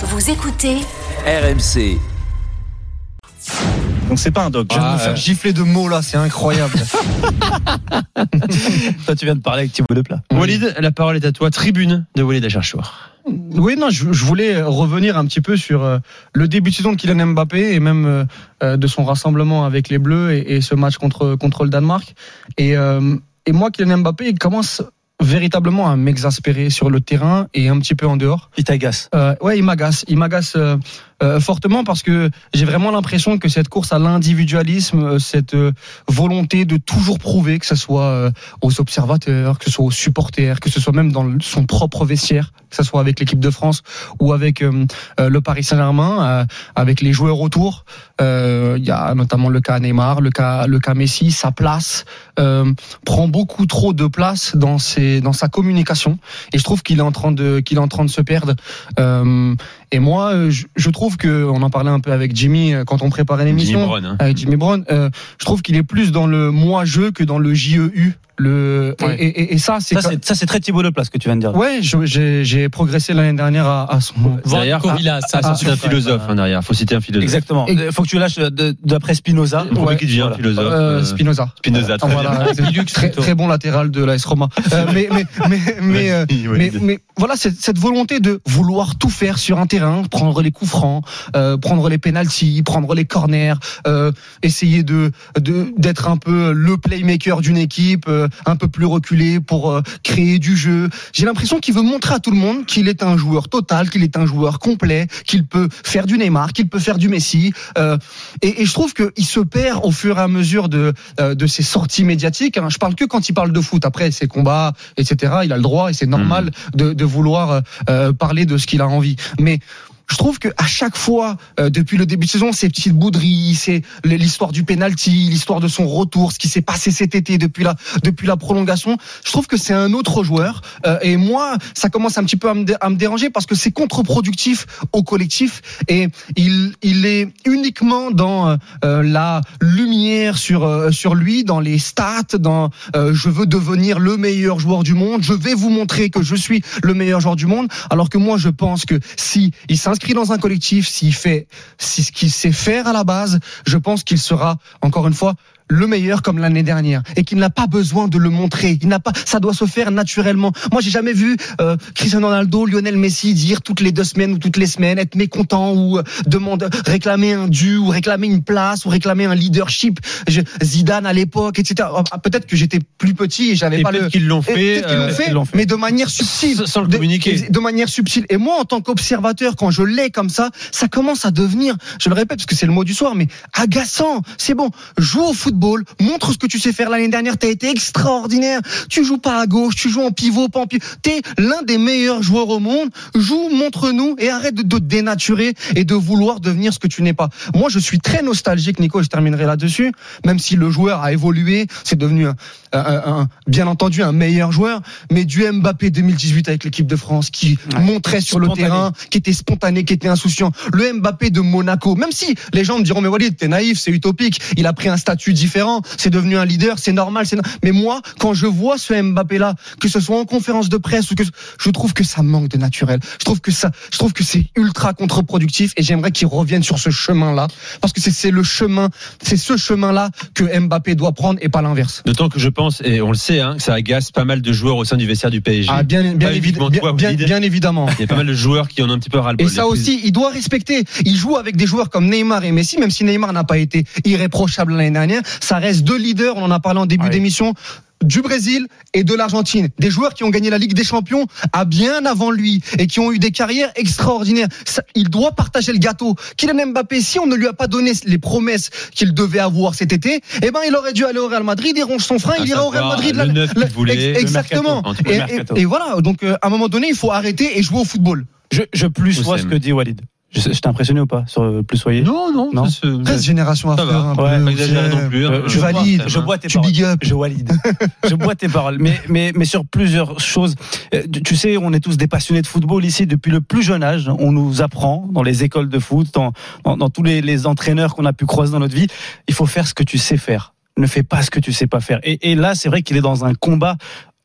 Vous écoutez RMC. Donc c'est pas un dog. Je viens de me faire gifler de mots là, c'est incroyable. Toi, tu viens de parler avec Thibaut Deplat. Walid, la parole est à toi. Tribune de Walid Acharchour. Oui, non, je, je voulais revenir un petit peu sur euh, le début de saison de Kylian Mbappé et même euh, euh, de son rassemblement avec les Bleus et, et ce match contre, contre le Danemark. Et, euh, et moi, Kylian Mbappé, il commence véritablement à m'exaspérer sur le terrain et un petit peu en dehors. Il t'agace. Euh, ouais, il m'agace. Il m'agace euh, euh, fortement parce que j'ai vraiment l'impression que cette course à l'individualisme, euh, cette euh, volonté de toujours prouver, que ce soit euh, aux observateurs, que ce soit aux supporters, que ce soit même dans son propre vestiaire, que ce soit avec l'équipe de France ou avec euh, le Paris Saint-Germain, avec les joueurs autour. Il y a notamment le cas Neymar, le cas, le cas Messi. Sa place prend beaucoup trop de place dans ses, dans sa communication, et je trouve qu'il est en train de, qu'il est en train de se perdre. Euh, et moi, euh, je, je trouve que, on en parlait un peu avec Jimmy euh, quand on préparait Jimmy l'émission, Brown, hein. avec Jimmy Brown. euh, je trouve qu'il est plus dans le moi-je que dans le JEU. Le et- Ouais. et, et, et ça, c'est Ça, c'est, ça, c'est très Thibaut Deplat ce que tu viens de dire. ouais, j'ai j'ai progressé l'année dernière à, à son. Derrière, Villa, ça, ah, c'est un philosophe hein, derrière. Faut citer un philosophe. Exactement. Et- Il faut que tu lâches de- d'après Spinoza. Pourquoi Ouais. qui devient un Voilà. philosophe Euh, euh, Spinoza. Spinoza, très voilà, c'est très, très bon latéral de l'AS Roma. Euh, mais mais mais mais, euh, mais, mais voilà cette, cette volonté de vouloir tout faire sur un terrain, prendre les coups francs, euh, prendre les pénalties, prendre les corners, euh, essayer de de d'être un peu le playmaker d'une équipe, euh, un peu plus reculé pour euh, créer du jeu. J'ai l'impression qu'il veut montrer à tout le monde qu'il est un joueur total, qu'il est un joueur complet, qu'il peut faire du Neymar, qu'il peut faire du Messi. euh, et, et je trouve qu'il se perd au fur et à mesure de euh, de ses sorties médiatiques. hein. Je parle que quand il parle de foot. Après ses combats, etc. Il a le droit et c'est normal de, de vouloir parler de ce qu'il a envie. Mais je trouve que à chaque fois, euh, depuis le début de saison, ces petites bouderies, c'est l'histoire du penalty, l'histoire de son retour, ce qui s'est passé cet été depuis la depuis la prolongation. Je trouve que c'est un autre joueur. Euh, et moi, ça commence un petit peu à me, à me déranger parce que c'est contre-productif au collectif et il il est uniquement dans euh, euh, la lumière sur euh, sur lui, dans les stats, dans euh, je veux devenir le meilleur joueur du monde, je vais vous montrer que je suis le meilleur joueur du monde. Alors que moi, je pense que si il s'inscrit dans un collectif, s'il fait ce qu'il sait faire à la base, je pense qu'il sera encore une fois le meilleur comme l'année dernière et qu'il n'a pas besoin de le montrer. Il n'a pas, ça doit se faire naturellement. Moi, j'ai jamais vu euh, Cristiano Ronaldo, Lionel Messi dire toutes les deux semaines ou toutes les semaines être mécontent ou euh, demander réclamer un dû ou réclamer une place ou réclamer un leadership. Je- Zidane à l'époque, etc. Ah, Peut-être que j'étais plus petit et j'avais pas peut-être le. qu'ils l'ont fait, peut-être qu'ils l'ont euh, fait, mais de manière subtile. Sans- le De- communiquer. De, manière subtile. Et moi, en tant qu'observateur, quand je l'ai comme ça, ça commence à devenir, je le répète parce que c'est le mot du soir, mais agaçant. C'est bon. Joue au football, montre ce que tu sais faire l'année dernière. T'as été extraordinaire. Tu joues pas à gauche, tu joues en pivot, pas en pivot. T'es l'un des meilleurs joueurs au monde. Joue, montre-nous et arrête de, te dénaturer et de vouloir devenir ce que tu n'es pas. Moi, je suis très nostalgique, Nico, je terminerai là-dessus. Même si le joueur a évolué, c'est devenu un, un- un- bien entendu un meilleur joueur, mais du Mbappé 2018 avec l'équipe de France qui Ouais. montrait sur le terrain, qui était spontané, qui était insouciant. Le Mbappé de Monaco, même si les gens me diront mais Walid, t'es naïf, c'est utopique, il a pris un statut différent, c'est devenu un leader, c'est normal, c'est no- mais moi quand je vois ce Mbappé là, que ce soit en conférence de presse ou que je trouve que ça manque de naturel. Je trouve que ça je trouve que c'est ultra contre-productif et j'aimerais qu'il revienne sur ce chemin là parce que c'est- le chemin, c'est ce chemin là que Mbappé doit prendre et pas l'inverse. D'autant que je pense, et on le sait, hein, que ça agace pas mal de joueurs au sein du vestiaire du PSG. Ah, bien, bien, Pas évi- uniquement bien, évidemment. Il y a pas mal de joueurs qui en ont un petit peu ras-le-bol. Et ça aussi, il doit respecter. Il joue avec des joueurs comme Neymar et Messi, même si Neymar n'a pas été irréprochable l'année dernière. Ça reste deux leaders, on en a parlé en début Ouais. d'émission, du Brésil et de l'Argentine. Des joueurs qui ont gagné la Ligue des Champions à bien avant lui et qui ont eu des carrières extraordinaires. Ça, il doit partager le gâteau. Kylian Mbappé, si on ne lui a pas donné les promesses qu'il devait avoir cet été, eh ben, il aurait dû aller au Real Madrid, il ronge son frein, À il ira au Real Madrid. le la- neuf la- qu'il voulait, ex- le exactement. mercato. Le Et, mercato. et- et voilà. Donc, euh, à un moment donné, il faut arrêter et jouer au football. Je, je plus vois ce que dit Walid. T'ai impressionné ou pas sur le plus soyez? Non, non, Non. 13 générations à Ça faire va. un Ouais, peu. non plus. hein. Euh, Tu je valides, Je bois tes tu paroles. big up. Je valide. je bois tes paroles. Mais, mais, mais sur plusieurs choses. Euh, tu- Tu sais, on est tous des passionnés de football ici depuis le plus jeune âge. On nous apprend dans les écoles de foot, dans, dans, dans tous les, les entraîneurs qu'on a pu croiser dans notre vie. Il faut faire ce que tu sais faire. Ne fais pas ce que tu sais pas faire. Et, et là, c'est vrai qu'il est dans un combat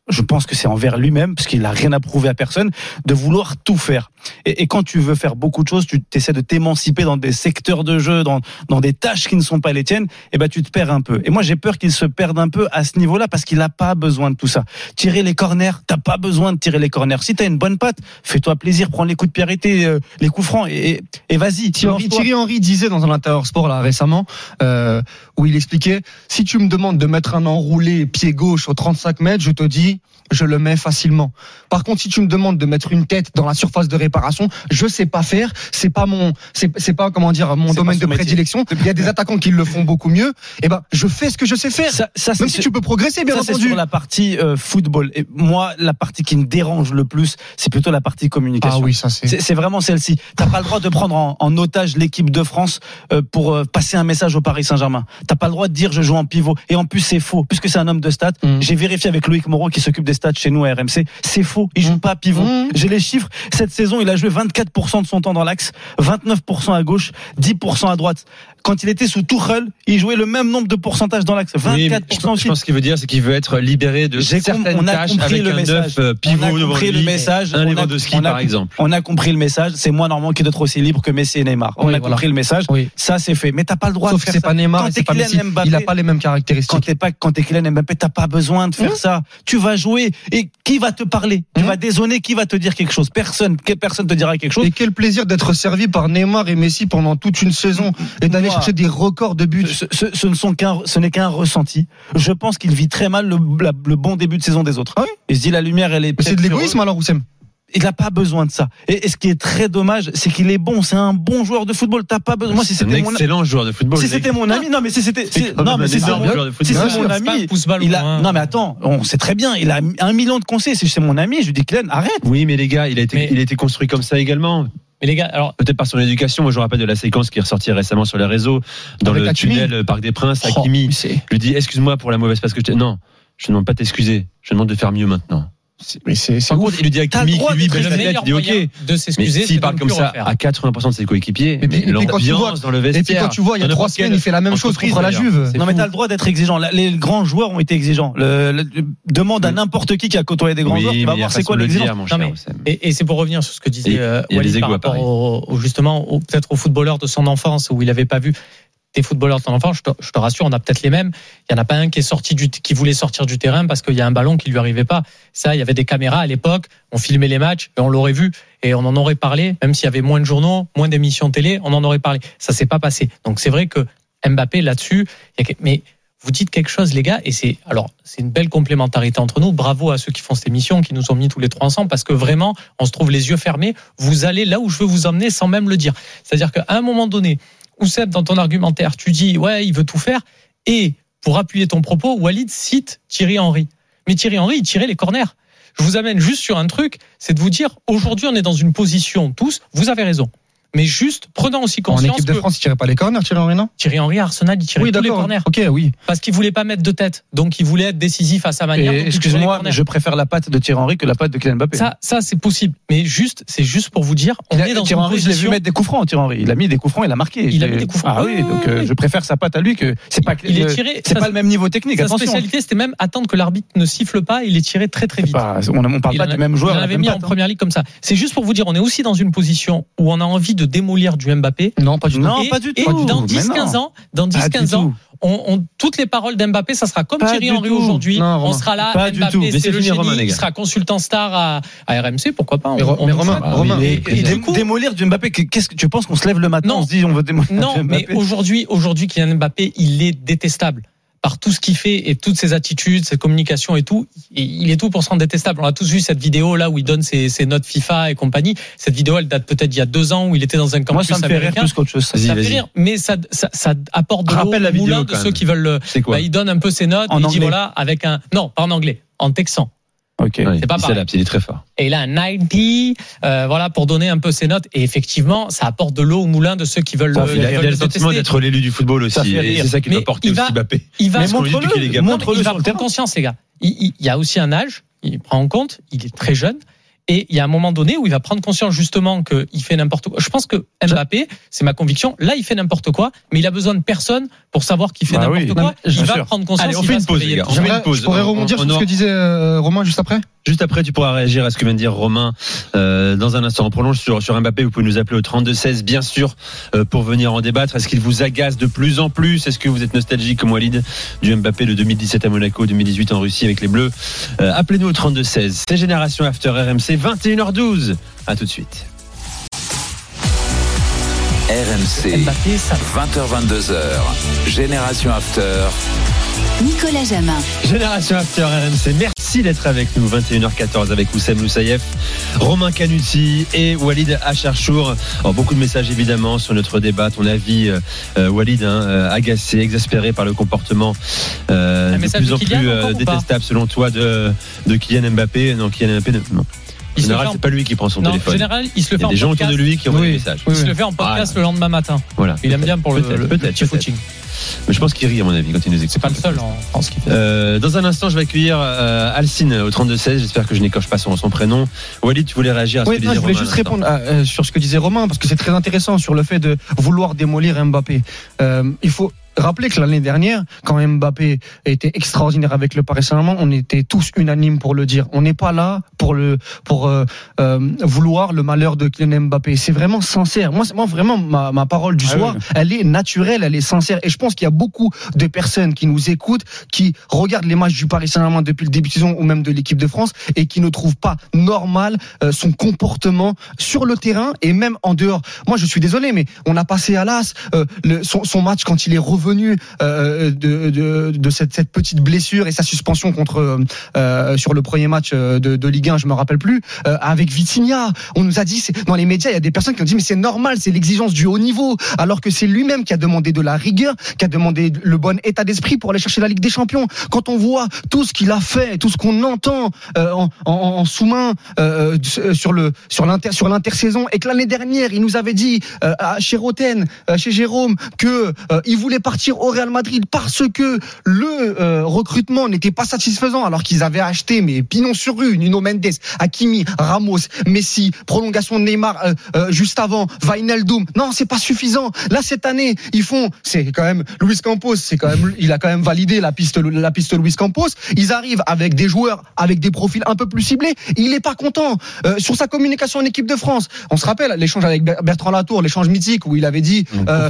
je pense que c'est envers lui-même, parce qu'il n'a rien à prouver à personne, de vouloir tout faire. Et, et, quand tu veux faire beaucoup de choses, tu essaies de t'émanciper dans des secteurs de jeu, dans, dans des tâches qui ne sont pas les tiennes, et ben tu te perds un peu. Et moi j'ai peur qu'il se perde un peu à ce niveau-là, parce qu'il n'a pas besoin de tout ça. Tirer les corners, t'as pas besoin de tirer les corners. Si t'as une bonne patte, fais-toi plaisir, prends les coups de pierreté, euh, les coups francs, et, et vas-y. Thierry, Thierry Henry disait dans un intérieur sport là récemment, euh, où il expliquait, si tu me demandes de mettre un enroulé pied gauche au 35 mètres, je te dis je le mets facilement. Par contre, si tu me demandes de mettre une tête dans la surface de réparation, je sais pas faire. C'est pas mon, c'est pas comment dire mon domaine de prédilection. Il y a des attaquants qui le font beaucoup mieux. Et ben, je fais ce que je sais faire. Ça, ça Même si tu peux progresser, bien ça, entendu. sur la partie euh, football. Et moi, la partie qui me dérange le plus, c'est plutôt la partie communication. Ah oui, ça c'est. C'est vraiment celle-ci. T'as pas le droit de prendre en, en otage l'équipe de France euh, pour euh, passer un message au Paris Saint-Germain. T'as pas le droit de dire je joue en pivot. Et en plus, c'est faux, puisque c'est un homme de stats. Mm. J'ai vérifié avec Loïc Moreau qui s'occupe des stats chez nous à RMC. C'est faux. Il joue mmh. pas pivot. Mmh. J'ai les chiffres. Cette saison, il a joué 24% de son temps dans l'axe, 29% à gauche, 10% à droite. Quand il était sous Tuchel, il jouait le même nombre de pourcentages dans l'axe. 24% oui, je, aussi. Je pense qu'il veut dire, c'est qu'il veut être libéré de certaines on a tâches avec le un message. neuf pivot on a compris devant le message. un par exemple. On a compris le message. C'est moi normalement qui dois être aussi libre que Messi et Neymar. On oui, a voilà. compris le message. Oui. Ça c'est fait. Mais t'as pas le droit Sauf de que faire c'est ça. pas Neymar, c'est pas Messi. Mbappé, Il a pas les mêmes quand caractéristiques. t'es pas quand t'es Kylian Mbappé, t'as pas besoin de faire Mmh. ça. Tu vas jouer et qui va te parler? Tu Mmh. vas dézonner, qui va te dire quelque chose? Personne. Quelle personne te dira quelque chose Et quel plaisir d'être servi par Neymar et Messi pendant toute une saison et d'aller chercher des records de buts. ce, ce- ce ne sont qu'un, ce n'est qu'un ressenti. Je pense qu'il vit très mal le, la- le bon début de saison des autres. Ah oui Il se dit la lumière, elle est. Mais c'est de l'égoïsme alors, Oussem Il n'a pas besoin de ça. Et, et ce qui est très dommage, c'est qu'il est bon. C'est un bon joueur de football. T'as pas besoin. Moi, si C'est un c'était mon, excellent joueur de football. si c'était mon ami, non, mais si c'était, non, mais si c'est un mon, ami, il a, non, mais attends, on sait très bien, il a un million de conseils. Si c'est mon ami, je lui dis, Glenn, arrête. Oui, mais les gars, il a été, Mais- il a été construit comme ça également. Mais les gars, alors Peut-être par son éducation. Moi, je me rappelle de la séquence qui est ressortie récemment sur les réseaux, dans le Hakimi. tunnel euh, Parc des Princes. Oh, Hakimi c'est- lui dit Excuse-moi pour la mauvaise passe que je t'ai. Non, je ne demande pas de t'excuser. Je demande de faire mieux maintenant. Mais c'est c'est Par ouf. contre, il lui dit à le qui lui baisse le la tête, meilleur il dit Ok. de Mais s'excuser, c'est s'il parle comme ça refaire. à 80% de ses coéquipiers, Et puis- mais tu l'ambiance dans le Et puis vestiaire. quand tu vois, il y a trois semaines, il fait la même chose contre la. Juve. Non, mais t'as le droit d'être exigeant. Les grands joueurs ont été exigeants. Le, le- demande à n'importe qui qui a côtoyé des grands Oui, joueurs, qui mais va il y a voir c'est quoi le l'exigence. mais-. Et, c'est pour revenir sur ce que disait euh, il y a Walid des par rapport au, au- justement au- peut-être aux footballeurs de son enfance où il n'avait pas vu des footballeurs de son enfance. Je te, je te rassure, on a peut-être les mêmes. Il y en a pas un qui est sorti du, qui voulait sortir du terrain parce qu'il y a un ballon qui lui arrivait pas. Ça, il y avait des caméras à l'époque. On filmait les matchs et on l'aurait vu et on en aurait parlé. Même s'il y avait moins de journaux, moins d'émissions télé, on en aurait parlé. Ça s'est pas passé. Donc c'est vrai que Mbappé là-dessus, mais vous dites quelque chose, les gars, et c'est alors c'est une belle complémentarité entre nous. Bravo à ceux qui font cette émission, qui nous ont mis tous les trois ensemble, parce que vraiment, on se trouve les yeux fermés. Vous allez là où je veux vous emmener sans même le dire. C'est-à-dire qu'à un moment donné, Dans ton argumentaire, tu dis ouais, il veut tout faire, et pour appuyer ton propos, Walid cite Thierry Henry. Mais Thierry Henry, il tirait les corners. Je vous amène juste sur un truc, c'est de vous dire aujourd'hui, on est dans une position tous. Vous avez raison. Mais juste, prenons aussi En conscience équipe de que France, il tirait pas les corners, Thierry Henry, non? Thierry Henry à Arsenal, il tirait Oui, tous les corners Ok, oui. parce qu'il voulait pas mettre de tête. Donc il voulait être décisif à sa manière. Excuse-moi, je préfère la patte de Thierry Henry que la patte de Kylian Mbappé. Ça, ça c'est possible. Mais juste, c'est juste pour vous dire, on Il a- est dans Thierry une Henry, je l'ai vu position. mettre des coups francs, Thierry Henry. Il a mis des coups francs, il a marqué. Il a mis des coups francs. Ah oui, Oui, donc oui, euh, oui. je préfère sa patte à lui que c'est pas. Il est le- tiré. C'est pas le même niveau technique. Sa Attention. spécialité, c'était même attendre que l'arbitre ne siffle pas. Il est tiré très très vite. on, on parle pas en du même joueur. Il en la avait même mis en hein. première ligue comme ça. C'est juste pour vous dire, on est aussi dans une position où on a envie de démolir du Mbappé. Non, pas du tout. Non, et, pas du et tout. dans Mais 10-15 non. ans, dans Pas du 10-15 ans, on, on- toutes les paroles d'Mbappé, ça sera comme Pas Thierry Henry aujourd'hui. On sera là. Pas du tout. Mbappé, c'est le génie. Romain, les il gars. sera consultant star à, à RMC. Pourquoi pas Mais on- mais Romain. Romain, il est- Et Et dé- du coup- démolir du Mbappé, que- qu'est-ce que tu penses qu'on se lève le matin, Non. on se dit on veut démolir Non, du mais aujourd'hui, aujourd'hui, Kylian Mbappé, il est détestable par tout ce qu'il fait et toutes ses attitudes, ses communications et tout. Et Il est tout pour se rendre détestable. On a tous vu cette vidéo là où il donne ses, ses notes FIFA et compagnie. Cette vidéo, elle date peut-être d'il y a deux ans où il était dans un Moi, campus ça me fait rire plus qu'autre chose. ça. Vas-y, ça fait vas-y. rire, mais ça, ça, ça apporte de l'eau Rappelle la au moulin de ceux qui veulent le. C'est quoi Bah, il donne un peu ses notes. En il dit voilà avec un non pas en anglais, en texan. Ok. Ouais, c'est pas il pareil. s'adapte, il est très fort. Et un 90, euh, voilà pour donner un peu ses notes. Et effectivement, ça apporte de l'eau au moulin de ceux qui veulent Ça le. Il a, qui il a le sentiment d'être l'élu du football aussi. Et c'est ça Mais doit porter il aussi va- Mbappé. Il va mais montre-le il va prendre conscience, les gars. Il, il- il y a aussi un âge, il prend en compte, il est très jeune, Et il y a un moment donné où il va prendre conscience justement qu'il fait n'importe quoi. Je pense que Mbappé, c'est ma conviction, là il fait n'importe quoi, mais il a besoin de personne pour savoir qu'il fait Bah n'importe oui. quoi. Il va sûr. prendre conscience. Allez, on fait une se pause, les gars. On fait une pause. Je pourrais On- rebondir on sur ce que disait euh, Romain juste après Juste après, tu pourras réagir à ce que vient de dire Romain. Euh, dans un instant, on prolonge sur, sur Mbappé. Vous pouvez nous appeler au 32-16, bien sûr, euh, pour venir en débattre. Est-ce qu'il vous agace de plus en plus? Est-ce que vous êtes nostalgique comme Walid du Mbappé de 2017 à Monaco, 2018 en Russie avec les Bleus? Euh, Appelez-nous au 32-16. C'est Génération After RMC, 21h12. À tout de suite. RMC, Mbappé, ça 20h22h, Génération After. Nicolas Jamin. Génération After RMC, merci d'être avec nous. 21h14 avec Oussem Loussaïef, Romain Canuti et Walid Acharchour. Alors, beaucoup de messages évidemment sur notre débat. Ton avis, euh, euh, Walid, hein, euh, agacé, exaspéré par le comportement euh, de plus de en Kylian plus détestable selon toi de, de Kylian Mbappé. Non, Kylian Mbappé, ne- non. En il le général, en- c'est pas lui qui prend son Non, en téléphone. général, il se le Il fait y a en des gens autour podcast. de lui qui envoient Oui. des messages. Il se le fait en podcast Ah, le lendemain matin. Voilà. Il aime bien pour le, le peut-être, petit footing. Mais je pense qu'il rit à mon avis quand il nous écoute. C'est pas le seul en France qui fait. Euh, dans un instant, je vais accueillir euh, Alcine au 32-16. J'espère que je n'écorche pas son, son prénom. Walid, tu voulais réagir à ce Oui, que non, disait je voulais Romain juste répondre à, euh, sur ce que disait Romain, parce que c'est très intéressant sur le fait de vouloir démolir Mbappé. Euh, il faut rappeler que l'année dernière, quand Mbappé était extraordinaire avec le Paris Saint-Germain, on était tous unanimes pour le dire. On n'est pas là pour le pour euh, euh, vouloir le malheur de Kylian Mbappé. C'est vraiment sincère. Moi, moi vraiment ma, ma parole du Ah soir, oui. elle est naturelle, elle est sincère. Et je pense qu'il y a beaucoup de personnes qui nous écoutent, qui regardent les matchs du Paris Saint-Germain depuis le début de saison ou même de l'équipe de France et qui ne trouvent pas normal euh, son comportement sur le terrain et même en dehors. Moi, je suis désolé, mais on a passé à l'as euh, le- son, son match quand il est revenu euh, de, de, de cette, petite blessure et sa suspension contre euh, euh, sur le premier match euh, de, de Ligue 1, je me rappelle plus, euh, avec Vitinha. On nous a dit, dans les médias, il y a des personnes qui ont dit, mais c'est normal, c'est l'exigence du haut niveau, alors que c'est lui-même qui a demandé de la rigueur, qui a demandé le bon état d'esprit pour aller chercher la Ligue des Champions. Quand on voit tout ce qu'il a fait, tout ce qu'on entend euh, en, sous-main euh, euh, sur le sur l'inter sur l'intersaison, et que l'année dernière, il nous avait dit euh, chez Roten, euh, chez Jérôme, que euh, il voulait partir au Real Madrid parce que le euh, recrutement n'était pas satisfaisant, alors qu'ils avaient acheté mais pignon sur rue, Nuno Mendes, Hakimi, Ramos, Messi, prolongation de Neymar euh, euh, juste avant, Wijnaldum. Non, c'est pas suffisant. Là cette année, ils font, c'est quand même Luis Campos, c'est quand même, il a quand même validé la piste, la piste Luis Campos. Ils arrivent avec des joueurs avec des profils un peu plus ciblés. Il est pas content euh, sur sa communication en équipe de France. On se rappelle l'échange avec Ber- Bertrand Latour, l'échange mythique où il avait dit euh,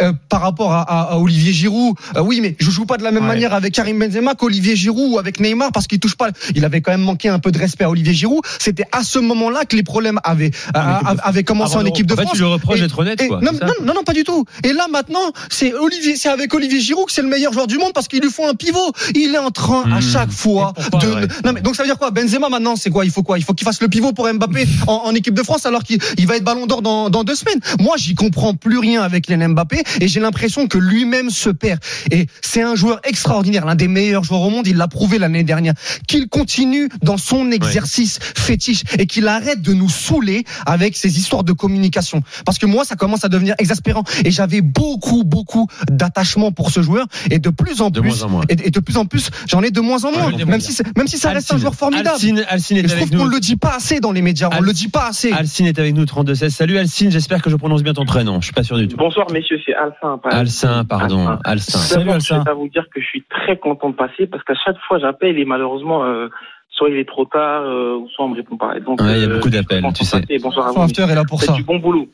euh, par rapport à, à- à Olivier Giroud, euh, oui, mais je joue pas de la même Ouais. manière avec Karim Benzema qu'Olivier Giroud ou avec Neymar parce qu'il touche pas. Il avait quand même manqué un peu de respect à Olivier Giroud. C'était à ce moment-là que les problèmes avaient Ah, euh, avaient commencé en équipe de en fait, France. tu lui reproches d'être honnête, et- quoi. non, non, non, non, pas du tout. Et là maintenant, c'est Olivier, c'est avec Olivier Giroud que c'est le meilleur joueur du monde parce qu'il lui faut un pivot. Il est en train à Mmh. chaque fois de. ouais. Non mais donc ça veut dire quoi? Benzema maintenant, c'est quoi? Il faut quoi? Il faut qu'il fasse le pivot pour Mbappé en, en équipe de France alors qu'il il va être Ballon d'Or dans, dans deux semaines. Moi, j'y comprends plus rien avec Kylian Mbappé et j'ai l'impression que lui-même se perd. Et c'est un joueur extraordinaire, l'un des meilleurs joueurs au monde. Il l'a prouvé l'année dernière. Qu'il continue dans son exercice fétiche et qu'il arrête de nous saouler avec ces histoires de communication. Parce que moi, ça commence à devenir exaspérant. Et j'avais beaucoup, beaucoup d'attachement pour ce joueur et de plus en De plus. moins en moins. Et, et de plus en plus, j'en ai de moins en moins. Ouais, même si, même si ça reste un joueur formidable. Alcine, Alcine Et est je trouve qu'on nous. le dit pas assez dans les médias. On le dit pas assez. Alcine est avec nous, 32-16. Salut Alcine, j'espère que je prononce bien ton prénom. Je suis pas sûr du tout. Bonsoir messieurs, c'est Alcin. Alcin, pardon. Alcin. Alcin. D'abord, je vais vous dire que je suis très content de passer parce qu'à chaque fois j'appelle et malheureusement euh, soit il est trop tard euh, ou soit on me répond pas. Ouais, il y a euh, beaucoup d'appels, tu sais. Bonsoir à vous. after est là pour ça. du bon boulot.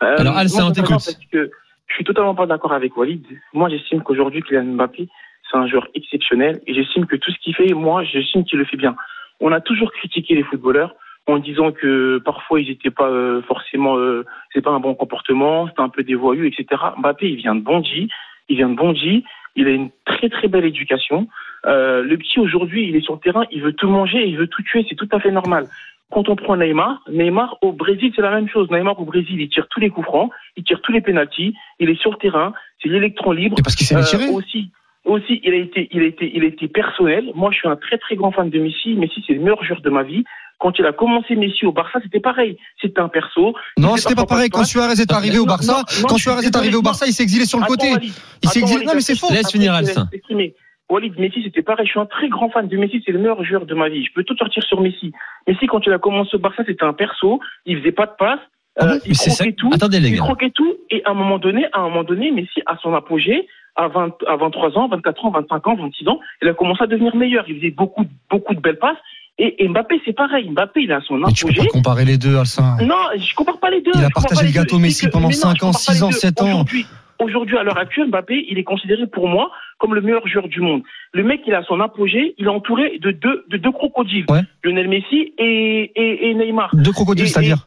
Alors, Alcin, on t'écoute. je suis totalement pas d'accord avec Walid. Moi j'estime qu'aujourd'hui Kylian Mbappé c'est un joueur exceptionnel et j'estime que tout ce qu'il fait, moi j'estime qu'il le fait bien. On a toujours critiqué les footballeurs en disant que parfois ils n'étaient pas euh, forcément, euh, c'est pas un bon comportement, c'était un peu des voyous, etc. Mbappé, il vient de Bondy, il vient de Bondy, il a une très très belle éducation. Euh, le petit aujourd'hui, il est sur le terrain, il veut tout manger, il veut tout tuer, c'est tout à fait normal. Quand on prend Neymar, Neymar au Brésil, c'est la même chose. Neymar au Brésil, il tire tous les coups francs, il tire tous les pénalties, il est sur le terrain, c'est l'électron libre. Et parce qu'il s'est Euh, aussi, aussi, il a été, il a été, il a été personnel. Moi, je suis un très très grand fan de Messi. Messi, c'est le meilleur joueur de ma vie. Quand il a commencé Messi au Barça, c'était pareil. C'était un perso. Non, Il c'était pas pareil. Quand Suarez est arrivé au Barça, non, non, quand je suis Suarez est arrivé au Barça, il s'est exilé sur le Attends, côté. Walid. Il s'est exilé. Walid, Non, mais c'est faux. Laisse finir. Walid, Messi, c'était pareil. Je suis un très grand fan de Messi. C'est le meilleur joueur de ma vie. Je peux tout sortir sur Messi. Messi, quand il a commencé au Barça, c'était un perso. Il faisait pas de passe. Ah Euh, il c'est ça- croquait tout. Attendez, les Il gars. croquait tout. Et à un moment donné, à un moment donné, Messi, à son apogée, à, 20, à 23 ans, 24 ans, 25 ans, 26 ans, il a commencé à devenir meilleur. Il faisait beaucoup, beaucoup de belles passes. Et, et Mbappé, c'est pareil. Mbappé, il a son Mais tu peux apogée. pas comparer les deux, Alcin. Non, je compare pas les deux. Il a partagé le gâteau. Messi que- pendant mais non, 5 je ans, compare pas 6 les ans, deux. 7 ans. Aujourd'hui, aujourd'hui, à l'heure actuelle, Mbappé, il est considéré pour moi comme le meilleur joueur du monde. Le mec, il a son apogée, il est entouré de deux, de deux crocodiles. Ouais. Lionel Messi et, et, et Neymar. Deux crocodiles, c'est-à-dire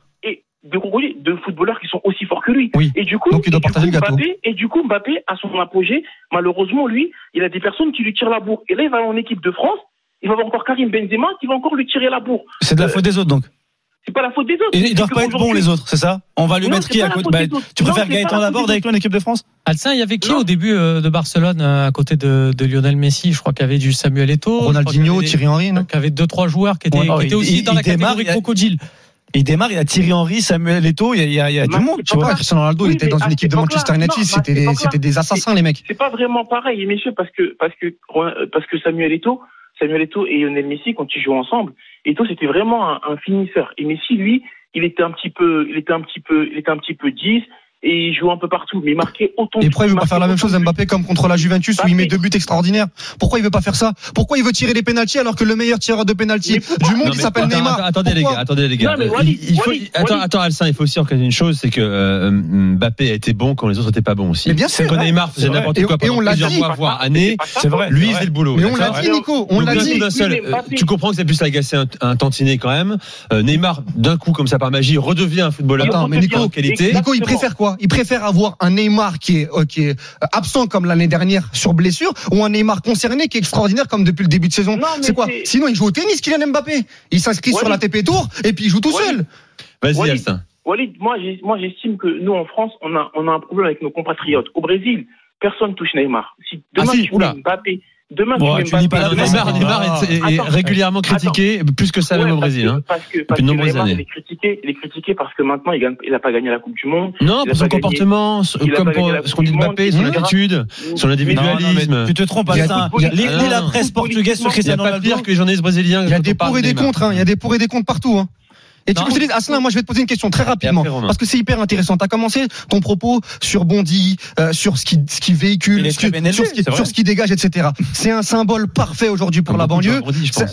deux crocodiles, deux footballeurs qui sont aussi forts que lui. Oui. Et du coup, Donc, il doit et du partager coup, le gâteau. Mbappé, et du coup, Mbappé, à son apogée, malheureusement, lui, il a des personnes qui lui tirent la bourre. Et là, il va en équipe de France, il va avoir encore Karim Benzema qui va encore lui tirer la bourre. C'est de la faute des autres donc. C'est pas la faute des autres. Ils doivent pas être bons les autres, c'est ça On va lui Non, mettre qui à la côté Bah. Tu Non, préfères pas Gaëtan la Laborde avec toi en équipe de France Alcin, il y avait qui Non. au début euh, de Barcelone euh, à côté de, de Lionel Messi? Je crois qu'il y avait du Samuel Eto'o. Ronaldinho, Thierry Henry, non? qu'il y avait deux trois joueurs qui étaient, Ouais, non, qui étaient il- aussi il- dans la il démarre, catégorie a- crocodile. Il démarre, il y a Thierry Henry, Samuel Eto'o, il y a, il y a- il y a du monde, tu vois. Cristiano Ronaldo, il était dans une équipe de Manchester United, non, c'était des assassins, les mecs. c'est pas vraiment pareil, messieurs, parce que parce que parce que Samuel Eto'o, Samuel Eto'o et Lionel Messi quand ils jouaient ensemble, Eto'o c'était vraiment un, un finisseur. Et Messi lui, il était un petit peu, il était un petit peu, il était un petit peu 10 et il jouait un peu partout, mais il marquait autant. Et pourquoi il veut pas faire la même chose buts. Mbappé comme contre la Juventus où il met deux buts extraordinaires Pourquoi il veut pas faire ça Pourquoi il veut tirer les pénalties alors que le meilleur tireur de pénalty Mais du monde il s'appelle Neymar attends, Attendez les gars, attendez les gars. Non, mais Euh, attends, attends, Alcin, il faut aussi reconnaître une chose, c'est que euh, Mbappé a été bon quand les autres n'étaient pas bons aussi. Mais bien sûr, Quand. Neymar faisait n'importe Et- quoi et on pendant l'a plusieurs dit. mois, voire années, C'est vrai. lui faisait le boulot. Mais on l'a dit, Nico, on l'a dit. euh, tu comprends que c'est plus agacé un, un tantinet quand même. Euh, Neymar, d'un coup, comme ça par magie, redevient un footballeur Attends, mais Nico, qualité. Nico, il préfère quoi Il préfère avoir un Neymar qui est, euh, qui est euh, absent comme l'année dernière sur blessure ou un Neymar concerné qui est extraordinaire comme depuis le début de saison C'est quoi Sinon, il joue au tennis, Kylian Mbappé. Il s'inscrit sur la TP Tour et puis il joue tout Walid. seul. Vas-y. Alcin. Walid, moi, j'estime que nous, en France, on a, on a un problème avec nos compatriotes. Au Brésil, personne touche Neymar. Si demain Ah si, tu Mbappé, demain Bon, tu dis pas. Neymar, Neymar est, est- est Attends. régulièrement critiqué, plus que ça même Ouais, au parce Brésil. que- hein. Parce que, parce de que nombreuses Neymar, années. il est critiqué, il est critiqué parce que maintenant, il gagne, il a pas gagné la Coupe du Monde. Non, Il pour son gagné. comportement, Il comme pour ce qu'on dit de Mbappé, son attitude, son individualisme. tu te trompes, Il y a- Alcin. il y a- Lis la presse portugaise sur Il n'y a Cristiano pas Ronaldo. pire que les journalistes brésiliens. Il y a des pour et de des contre. hein. Il y a des pour et des contre partout. Et tu peux te dire, Asselin, moi je vais te poser une question très rapidement après, parce que c'est hyper intéressant. Tu as commencé ton propos sur Bondy, euh, sur ce qui, ce qui véhicule, ce qui- élevé, sur, ce qui, sur ce qui dégage, etc. C'est un symbole parfait aujourd'hui pour Comme la banlieue.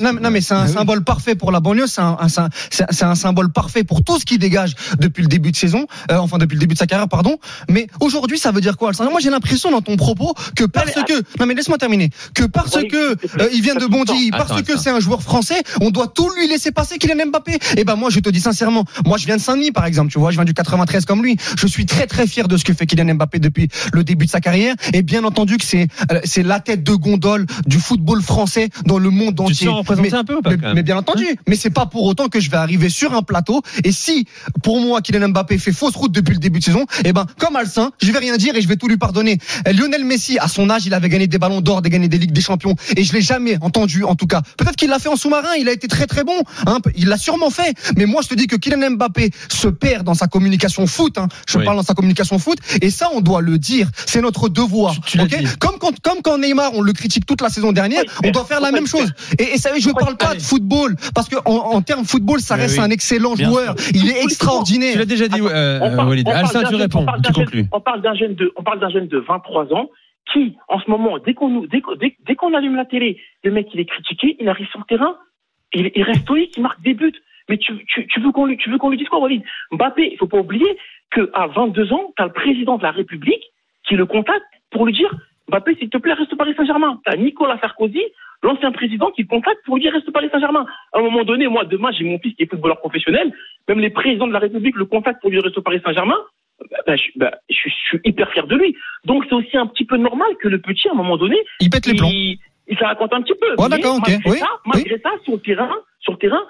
Non, non, mais c'est un Ah oui. symbole parfait pour la banlieue. C'est un, un- c'est un- c'est c'est un symbole parfait pour tout ce qui dégage depuis le début de saison, euh, enfin depuis le début de sa carrière, pardon. Mais aujourd'hui, ça veut dire quoi Moi, j'ai l'impression dans ton propos que parce que non, mais laisse-moi terminer, que parce Oui, que euh, il vient de Bondy, Attends, parce que c'est un joueur français, on doit tout lui laisser passer Kylian Mbappé. Et ben moi, je te dis sincèrement, moi, je viens de Saint-Denis, par exemple, tu vois, je viens du 93 comme lui. Je suis très très fier de ce que fait Kylian Mbappé depuis le début de sa carrière. Et bien entendu que c'est euh, c'est la tête de gondole du football français dans le monde Tu te entier. représenté Mais- un peu ou pas mais, bien entendu, c'est pas pour autant que je vais arriver sur un plateau. Et si, pour moi, Kylian Mbappé fait fausse route depuis le début de saison, eh ben, comme Alcin, je vais rien dire et je vais tout lui pardonner. Euh, Lionel Messi, à son âge, il avait gagné des ballons d'or, des gagné des ligues des champions, et je l'ai jamais entendu, en tout cas. Peut-être qu'il l'a fait en sous-marin, il a été très très bon, hein, il l'a sûrement fait. Mais moi, je te dis que Kylian Mbappé se perd dans sa communication foot. Hein, je Oui. parle dans sa communication foot, et ça, on doit le dire. C'est notre devoir. Tu- tu comme quand, comme quand Neymar, on le critique toute la saison dernière, Oui, on doit faire la même chose. Et, et ça, je Pourquoi parle pas de football parce que en, en termes football, ça reste oui. un excellent Bien joueur. Il est Tu extraordinaire. l'as déjà dit, Attends, euh, on parle- Walid. on parle Alcin, d'un tu jeune- réponds, on parle tu d'un jeune- conclus. On parle d'un jeune de, on parle d'un jeune de 23 ans qui, en ce moment, dès qu'on dès, qu'on- dès, dès qu'on allume la télé, le mec il est critiqué, il arrive sur le terrain, il, il reste stoïque, il marque des buts. Mais tu, tu, tu veux qu'on lui, tu veux qu'on lui dise quoi, Walid Mbappé, il faut pas oublier que à 22 ans, tu as le président de la République qui le contacte pour lui dire Mbappé, s'il te plaît, reste au Paris Saint-Germain. Tu as Nicolas Sarkozy, l'ancien président, qui le contacte pour lui dire reste au Paris Saint-Germain. À un moment donné, moi, demain, j'ai mon fils qui est footballeur professionnel. Même les présidents de la République le contactent pour lui dire reste au Paris Saint-Germain. Bah, je, bah, je, suis- je suis hyper fier de lui. Donc, c'est aussi un petit peu normal que le petit, à un moment donné, Il pète les plombs. il, il se raconte un petit peu. Ouais, Mais d'accord, ok. Malgré, Oui, ça, malgré ça, sur le terrain, sur le terrain,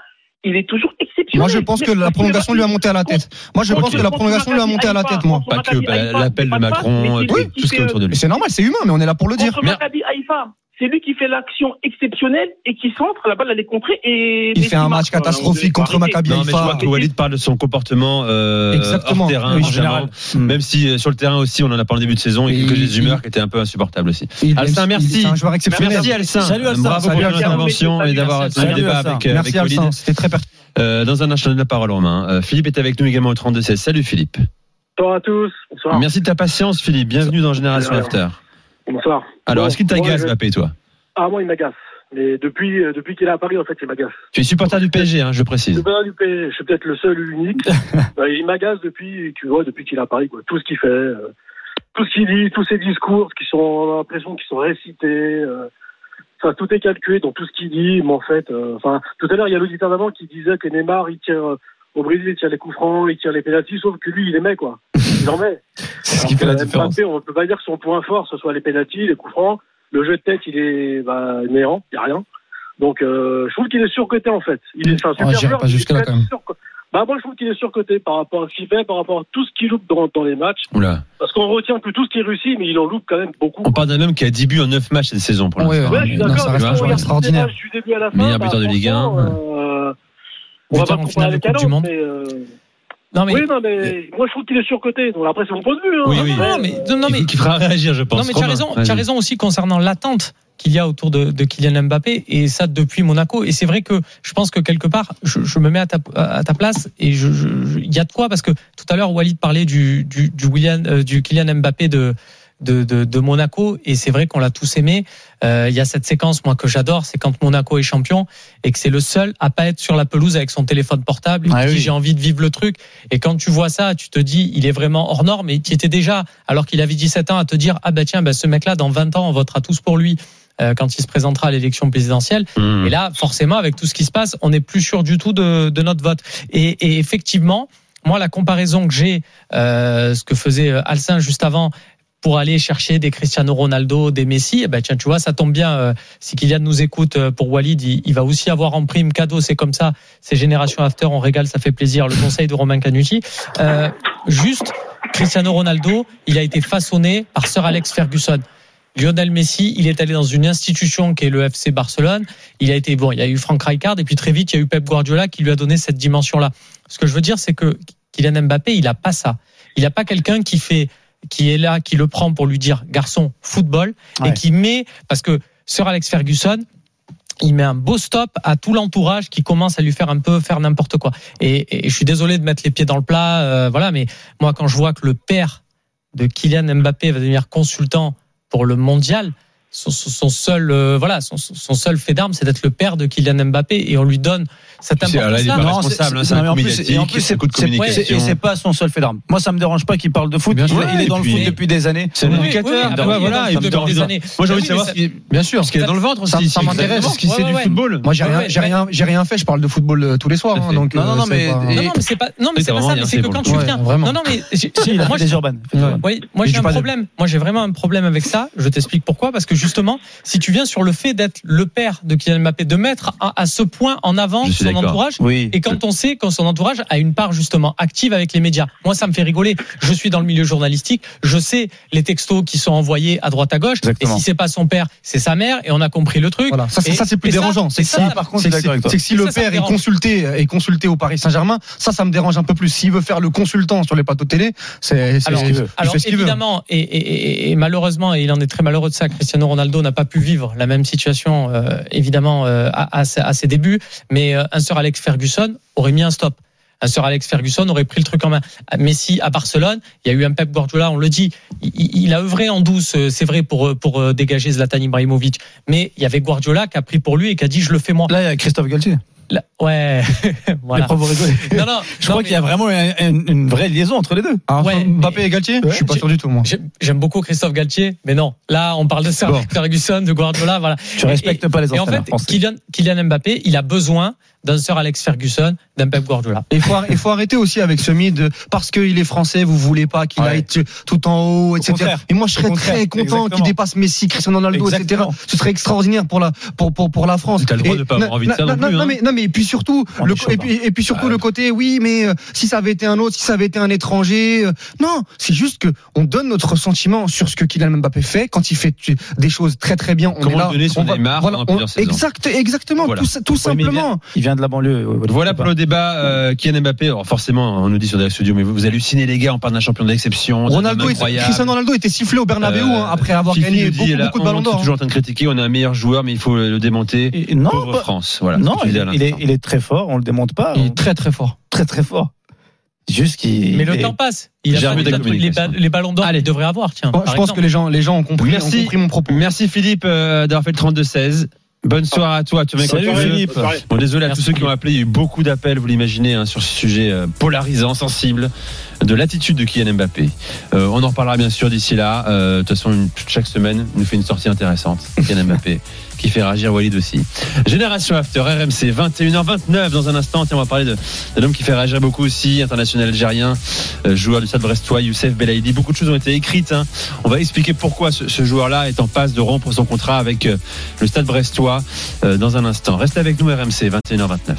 il est toujours exceptionnel. Moi, je pense que Mais- la prolongation lui a monté à la tête. Moi, je Ok. pense que la prolongation lui a monté à la tête, moi. Pas que, bah, l'appel de Macron, Oui, tout, ce qui est autour de Mais lui. c'est normal, c'est humain, mais on est là pour le dire. C'est lui qui fait l'action exceptionnelle et qui centre, la balle elle est contrée et Il fait un match catastrophique contre arrêter. Maccabi Non, mais je crois que Walid parle de son comportement euh, Exactement. hors terrain Oui, en général. Hmm. Même si euh, sur le terrain aussi, on en a parlé en début de saison, a Et quelques il- humeurs qui étaient un peu insupportables aussi. Alcin, merci. Un joueur exceptionnel. Merci Alcin. Salut, Alcin. Bravo pour Alcin. l'intervention et d'avoir tenu le débat avec, euh, Merci avec Walid. Alcin, c'était très pertinent. Euh, dans un instant, je donne la parole Romain. Euh, Philippe est avec nous également au 32-16. Salut Philippe. Bonsoir à tous. Bonsoir. Merci de ta patience Philippe. Bienvenue dans Génération. After. Bonsoir. Alors, Bon, est-ce qu'il t'agace je- Mbappé toi Ah, moi, il m'agace. Mais depuis, euh, depuis qu'il est à Paris, en fait, il m'agace. Tu es supporter du PSG, hein, je Je précise. suis pas du PSG, je suis peut-être le seul ou l'unique. Euh, il m'agace depuis, tu vois, depuis qu'il est à Paris, quoi. Tout ce qu'il fait, euh, tout ce qu'il dit, tous ses discours, qui sont, on a l'impression qu'ils sont récités, euh, enfin, tout est calculé dans tout ce qu'il dit, mais en fait, euh, enfin, tout à l'heure, il y a l'auditeur d'avant qui disait que Neymar, il tire, euh, au Brésil, il tire les coups francs, il tire les pénaltys, sauf que lui, il les met, quoi. C'est ce qui fait la différence. Mbappé, on peut pas dire que son point fort, ce soit les pénaltys, les coups francs. Le jeu de tête, il est bah, néant, il n'y a rien. Donc, euh, je trouve qu'il est surcoté, en fait. Il est un super joueur, pas jusque-là, quand même. Bah, moi, je trouve qu'il est surcoté par rapport à ce qu'il fait, par rapport à tout ce qu'il loupe dans, dans les matchs. Oula. Parce qu'on retient que tout ce qui réussit, mais il en loupe quand même beaucoup. On parle d'un homme qui a 10 buts en 9 matchs cette saison pour l'instant. Ouais, Non, ça reste un on joueur extraordinaire. tous les matchs Du début à la fin, Meilleur bah, buteur de Ligue 1. franchement, euh, on va pas en comparer finale de avec Coupe du Monde. mais, euh, Non mais Oui, non, mais moi, je trouve qu'il est surcoté. Donc, après, c'est mon point de vue. Hein. Oui, oui. Non, mais- non, non, mais- Qui fera réagir, je pense. Non, mais tu as raison, tu as raison aussi concernant l'attente qu'il y a autour de, de Kylian Mbappé et ça depuis Monaco. Et c'est vrai que je pense que quelque part, je, je me mets à ta, à ta place et je, je- je- il y a de quoi parce que tout à l'heure Walid parlait du, du, du, William, euh, du Kylian Mbappé de, de, de, de Monaco et c'est vrai qu'on l'a tous aimé. Euh, il y a cette séquence moi que j'adore, c'est quand Monaco est champion et que c'est le seul à pas être sur la pelouse avec son téléphone portable. Il Ah dit oui. j'ai envie de vivre le truc. Et quand tu vois ça, tu te dis il est vraiment hors norme. Et tu étais déjà alors qu'il avait 17 ans à te dire ah bah tiens bah, ce mec-là dans 20 ans on votera tous pour lui euh, quand il se présentera à l'élection présidentielle. Mmh. Et là, forcément, avec tout ce qui se passe, on n'est plus sûr du tout de, de notre vote. Et, et effectivement, moi, la comparaison que j'ai, euh, ce que faisait euh, Alcin juste avant, pour aller chercher des Cristiano Ronaldo, des Messi, eh ben tiens, tu vois, ça tombe bien. euh, si Kylian nous écoute euh, pour Walid, il, va aussi avoir en prime cadeau. C'est comme ça. C'est Génération After, on régale, ça fait plaisir. Le conseil de Romain Canuti. Euh, juste, Cristiano Ronaldo, il a été façonné par Sir Alex Ferguson. Lionel Messi, il est allé dans une institution qui est le FC Barcelone. Il a été bon, il y a eu Frank Rijkaard et puis très vite il y a eu Pep Guardiola qui lui a donné cette dimension-là. Ce que je veux dire, c'est que Kylian Mbappé, il a pas ça. Il a pas quelqu'un qui fait, qui est là, qui le prend pour lui dire garçon football Ouais. et qui met parce que Sir Alex Ferguson. Il met un beau stop à tout l'entourage qui commence à lui faire un peu faire n'importe quoi. Et, et je suis désolé de mettre les pieds dans le plat, euh, voilà, mais moi quand je vois que le père de Kylian Mbappé va devenir consultant pour le mondial. Son, son- son seul, euh, voilà, son, son seul fait d'arme, c'est d'être le père de Kylian Mbappé et on lui donne cette C'est- là, Non, responsable, c'est- hein, c'est un plus, et en plus, c'est c'est-. Et c'est pas son seul fait d'arme. Moi, ça me dérange pas qu'il parle de foot. Bien Il sûr. est- il est dans le foot puis- depuis des années. C'est un Oui, oui, éducateur. oui, Ouais, oui, voilà. Moi, j'ai envie de savoir qui Bien sûr. ce qu'il a dans le ventre Ça- aussi. ça c'est m'intéresse, ce qu'il ce sait qu'il du football. Moi, j'ai rien, j'ai rien, j'ai rien fait. Je parle de football euh, tous les soirs. Hein, donc, Non, non, euh, non, c'est mais- Non, mais c'est pas, non, mais c'est pas ça, c'est que quand tu viens. Non, non, mais moi, fait des urbaines. Ouais. Oui, moi Et j'ai un problème. Moi j'ai vraiment un problème avec ça. Je t'explique pourquoi. Parce que justement, si tu viens sur le fait d'être le père de Kylian Mbappé, de mettre à, à ce point en avant son entourage, Oui. et quand on sait que son entourage a une part justement active avec les médias, moi ça me fait rigoler. Je suis dans le milieu journalistique, je sais les textos qui sont envoyés à droite à gauche. Exactement. Et si c'est pas son père, c'est sa mère, et on a compris le truc. Voilà, ça, Et- ça c'est plus dérangeant. C'est ça, si, par contre, c'est que- si Et le ça, ça me père est consulté, est consulté au Paris Saint-Germain, ça, ça me dérange un peu plus. S'il veut faire le consultant sur les plateaux de télé, c'est, Alors, alors ce qu'il veut. évidemment, et, et- et- et malheureusement, et il en est très malheureux de ça, Cristiano Ronaldo n'a pas pu vivre la même situation, euh, évidemment, euh, à, ses- débuts. Mais euh, un Sir Alex Ferguson aurait mis un stop. Un Sir Alex Ferguson aurait pris le truc en main. Messi à Barcelone, il y a eu un Pep Guardiola, on le dit, il, a œuvré en douce, c'est vrai, pour, pour dégager Zlatan Ibrahimovic. Mais il y avait Guardiola qui a pris pour lui et qui a dit je le fais moi. Là, il y a Christophe Galtier. Là- ouais, voilà. Non, non, Je non, crois mais- qu'il y a vraiment une, vraie liaison entre les deux. Ah, Ouais, Mbappé mais- et Galtier, je suis pas sûr du tout, moi. J'aime- J'aime beaucoup Christophe Galtier, mais non. Là, on parle de Sir Bon. Ferguson, de Guardiola, voilà. Tu respectes Et- pas les Et en entraîneurs fait, français. Kylian, Kylian Mbappé, il a besoin d'un Sir Alex Ferguson, d'un Pep Guardiola. Il faut, il faut arrêter aussi avec ce mythe de parce qu'il est français, vous voulez pas qu'il Ouais. aille tout en haut, etc. Et moi, je serais très content Exactement. qu'il dépasse Messi, Cristiano Ronaldo, etc. Ce serait extraordinaire pour la, pour, pour, pour la France. T'as le droit Et- de pas avoir envie de ça non plus, Non, hein. mais, non, mais mais et puis surtout, On le, est chaud, et, puis, et puis surtout Ah, le côté, oui, mais euh, si ça avait été un autre, si ça avait été un étranger, euh, non, c'est juste que on donne notre sentiment sur ce que Kylian Mbappé fait quand il fait des choses très très bien. On Comme est on là, le donnait sur on va- Neymar voilà, on- exact, exactement, Voilà. tout, ça- tout Oui, mais il vient- simplement. Il vient de la banlieue. euh, Voilà pour le débat. Euh, Kylian Mbappé, alors forcément, on nous dit sur Direct Studio, mais vous, vous hallucinez les gars, on parle d'un champion d'exception. Ronaldo, était-. Cristiano Ronaldo était sifflé au Bernabeu Euh, hein, après avoir Fifi gagné beaucoup, beaucoup de ballons d'or. hein. toujours en train de critiquer. On a un meilleur joueur, mais il faut le démonter. Et- non, Pauvre France. Voilà. non, il, il est, il est très fort. On le démonte pas. Il est très très fort. très très fort. Juste qu'il. Mais le il est- temps passe. Il a pas les, ba- les ballons d'or Allez. qu'il devrait avoir. Tiens, je pense que les gens, les gens ont compris, Merci. ont compris mon propos. Merci Philippe euh, d'avoir fait le 32-16. Bonne soirée à toi. Tu Salut. Philippe. Bon, désolé à Merci, tous ceux qui ont appelé. Il y a eu beaucoup d'appels, vous l'imaginez, hein, sur ce sujet euh, polarisant, sensible, de l'attitude de Kylian Mbappé. Euh, on en reparlera bien sûr d'ici là. Euh, De toute façon, une- chaque semaine, il nous fait une sortie intéressante. Kylian Mbappé, qui fait réagir Walid aussi. Génération After, RMC, 21h29 dans un instant. Tiens, on va parler d'un homme qui fait réagir beaucoup aussi, international algérien, euh, joueur du Stade Brestois, Youssef Belaïdi. Beaucoup de choses ont été écrites. hein. On va expliquer pourquoi ce, ce joueur-là est en passe de rompre son contrat avec euh, le Stade Brestois euh, dans un instant. Restez avec nous RMC 21h29.